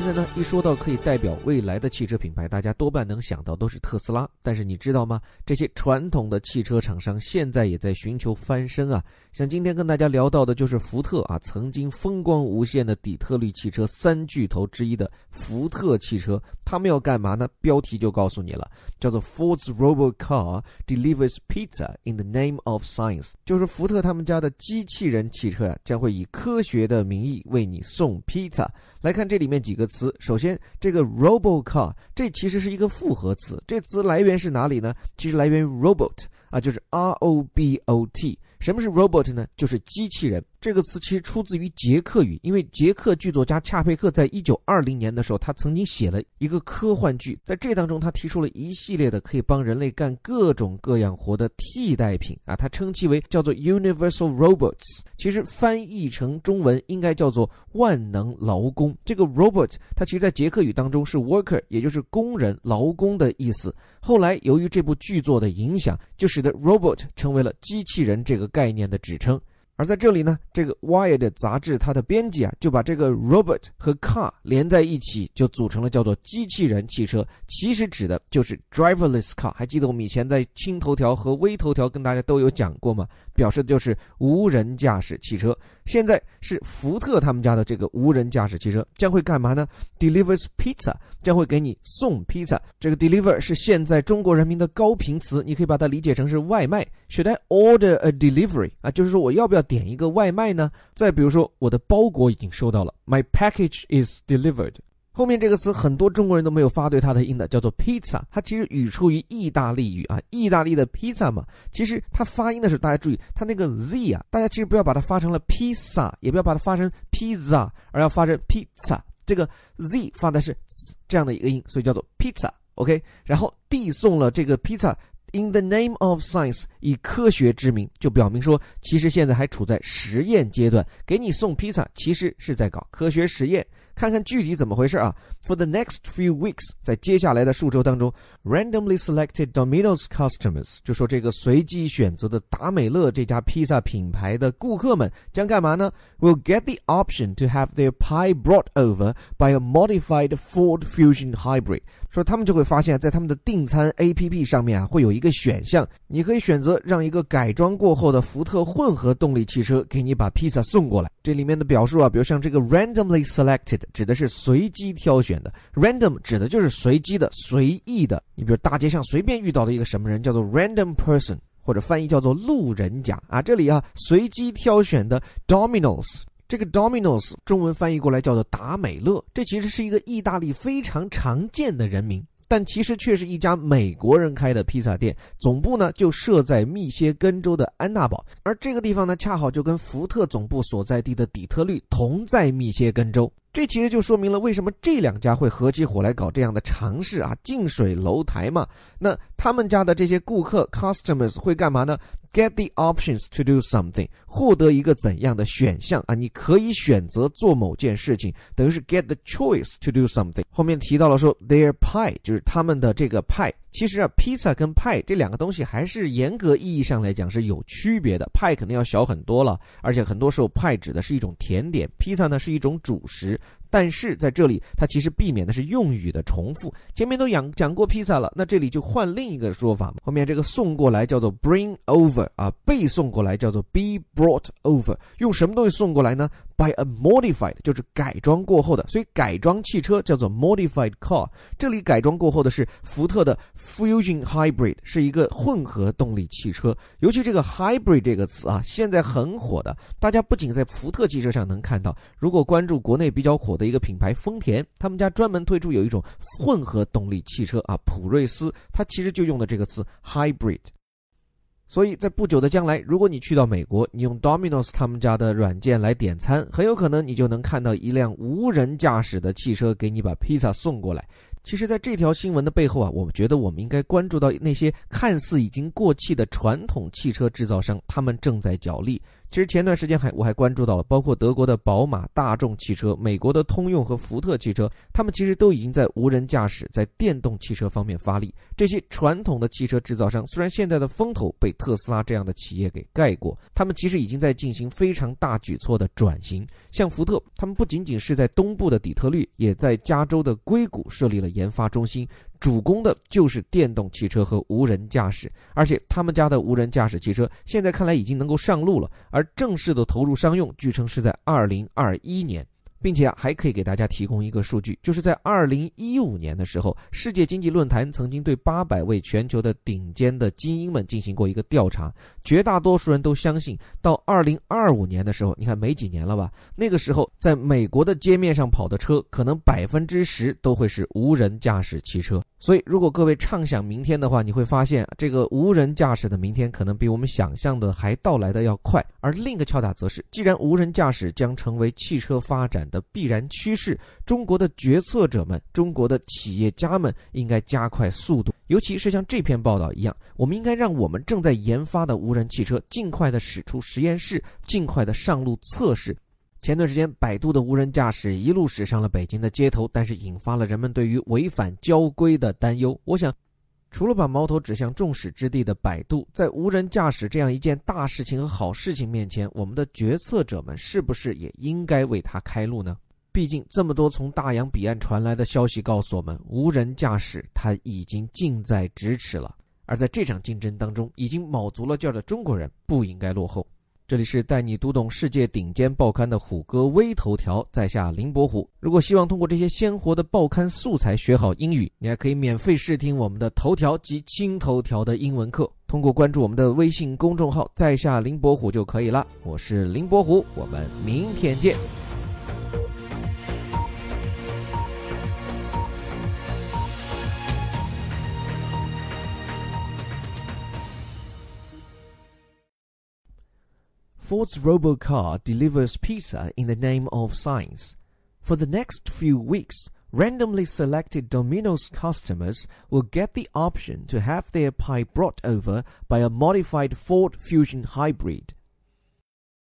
现在呢，一说到可以代表未来的汽车品牌，大家多半能想到都是特斯拉。但是你知道吗？这些传统的汽车厂商现在也在寻求翻身啊。像今天跟大家聊到的就是福特啊，曾经风光无限的底特律汽车三巨头之一的福特汽车，他们要干嘛呢？标题就告诉你了，叫做 Ford's Robot Car delivers pizza in the name of science，就是福特他们家的机器人汽车呀，将会以科学的名义为你送披萨。来看这里面几个词，首先这个 robot car，这其实是一个复合词，这词来源是哪里呢？其实来源于 robot 啊，就是 R O B O T。什么是 robot 呢？就是机器人。这个词其实出自于捷克语，因为捷克剧作家恰佩克在一九二零年的时候，他曾经写了一个科幻剧，在这当中他提出了一系列的可以帮人类干各种各样活的替代品啊，他称其为叫做 universal robots，其实翻译成中文应该叫做万能劳工。这个 robot 它其实在捷克语当中是 worker，也就是工人、劳工的意思。后来由于这部剧作的影响，就使得 robot 成为了机器人这个概念的指称。而在这里呢，这个 Wired 杂志它的编辑啊，就把这个 robot 和 car 连在一起，就组成了叫做机器人汽车。其实指的就是 driverless car。还记得我们以前在青头条和微头条跟大家都有讲过吗？表示的就是无人驾驶汽车。现在是福特他们家的这个无人驾驶汽车将会干嘛呢？Delivers pizza，将会给你送披萨。这个 deliver 是现在中国人民的高频词，你可以把它理解成是外卖。Should I order a delivery？啊，就是说我要不要点一个外卖呢？再比如说，我的包裹已经收到了，My package is delivered。后面这个词很多中国人都没有发对它的音的，叫做 pizza。它其实语出于意大利语啊，意大利的 pizza 嘛。其实它发音的时候，大家注意，它那个 z 啊，大家其实不要把它发成了 pizza，也不要把它发成 pizza，而要发成 pizza。这个 z 发的是这样的一个音，所以叫做 pizza。OK，然后递送了这个 pizza。In the name of science，以科学之名，就表明说，其实现在还处在实验阶段。给你送披萨，其实是在搞科学实验。看看具体怎么回事啊？For the next few weeks，在接下来的数周当中，randomly selected Domino's customers，就说这个随机选择的达美乐这家披萨品牌的顾客们将干嘛呢？Will get the option to have their pie brought over by a modified Ford Fusion Hybrid。说他们就会发现，在他们的订餐 APP 上面啊，会有一个选项，你可以选择让一个改装过后的福特混合动力汽车给你把披萨送过来。这里面的表述啊，比如像这个 randomly selected。指的是随机挑选的，random 指的就是随机的、随意的。你比如大街上随便遇到的一个什么人，叫做 random person，或者翻译叫做路人甲啊。这里啊，随机挑选的 Domino's，这个 Domino's 中文翻译过来叫做达美乐，这其实是一个意大利非常常见的人名。但其实却是一家美国人开的披萨店，总部呢就设在密歇根州的安娜堡，而这个地方呢恰好就跟福特总部所在地的底特律同在密歇根州。这其实就说明了为什么这两家会合起伙来搞这样的尝试啊，近水楼台嘛。那他们家的这些顾客 customers 会干嘛呢？Get the options to do something，获得一个怎样的选项啊？你可以选择做某件事情，等于是 get the choice to do something。后面提到了说，their pie 就是他们的这个派。其实啊，披萨跟派这两个东西还是严格意义上来讲是有区别的。派肯定要小很多了，而且很多时候派指的是一种甜点，披萨呢是一种主食。但是在这里，它其实避免的是用语的重复。前面都讲讲过披萨了，那这里就换另一个说法嘛。后面这个送过来叫做 bring over 啊，被送过来叫做 be brought over。用什么东西送过来呢？By a modified 就是改装过后的，所以改装汽车叫做 modified car。这里改装过后的是福特的 Fusion Hybrid，是一个混合动力汽车。尤其这个 hybrid 这个词啊，现在很火的。大家不仅在福特汽车上能看到，如果关注国内比较火。的一个品牌丰田，他们家专门推出有一种混合动力汽车啊，普锐斯，它其实就用的这个词 hybrid。所以在不久的将来，如果你去到美国，你用 Domino's 他们家的软件来点餐，很有可能你就能看到一辆无人驾驶的汽车给你把披萨送过来。其实，在这条新闻的背后啊，我们觉得我们应该关注到那些看似已经过气的传统汽车制造商，他们正在角力。其实前段时间还我还关注到了，包括德国的宝马、大众汽车、美国的通用和福特汽车，他们其实都已经在无人驾驶、在电动汽车方面发力。这些传统的汽车制造商虽然现在的风头被特斯拉这样的企业给盖过，他们其实已经在进行非常大举措的转型。像福特，他们不仅仅是在东部的底特律，也在加州的硅谷设立了研发中心。主攻的就是电动汽车和无人驾驶，而且他们家的无人驾驶汽车现在看来已经能够上路了，而正式的投入商用，据称是在二零二一年。并且，还可以给大家提供一个数据，就是在二零一五年的时候，世界经济论坛曾经对八百位全球的顶尖的精英们进行过一个调查，绝大多数人都相信，到二零二五年的时候，你看没几年了吧？那个时候，在美国的街面上跑的车，可能百分之十都会是无人驾驶汽车。所以，如果各位畅想明天的话，你会发现，这个无人驾驶的明天可能比我们想象的还到来的要快。而另一个敲打则是，既然无人驾驶将成为汽车发展的必然趋势，中国的决策者们、中国的企业家们应该加快速度，尤其是像这篇报道一样，我们应该让我们正在研发的无人汽车尽快的驶出实验室，尽快的上路测试。前段时间，百度的无人驾驶一路驶上了北京的街头，但是引发了人们对于违反交规的担忧。我想，除了把矛头指向众矢之的的百度，在无人驾驶这样一件大事情和好事情面前，我们的决策者们是不是也应该为它开路呢？毕竟，这么多从大洋彼岸传来的消息告诉我们，无人驾驶它已经近在咫尺了。而在这场竞争当中，已经卯足了劲儿的中国人不应该落后。这里是带你读懂世界顶尖报刊的虎哥微头条，在下林伯虎。如果希望通过这些鲜活的报刊素材学好英语，你还可以免费试听我们的头条及轻头条的英文课。通过关注我们的微信公众号“在下林伯虎”就可以了。我是林伯虎，我们明天见。Ford's robocar delivers pizza in the name of science. For the next few weeks, randomly selected Domino's customers will get the option to have their pie brought over by a modified Ford Fusion hybrid.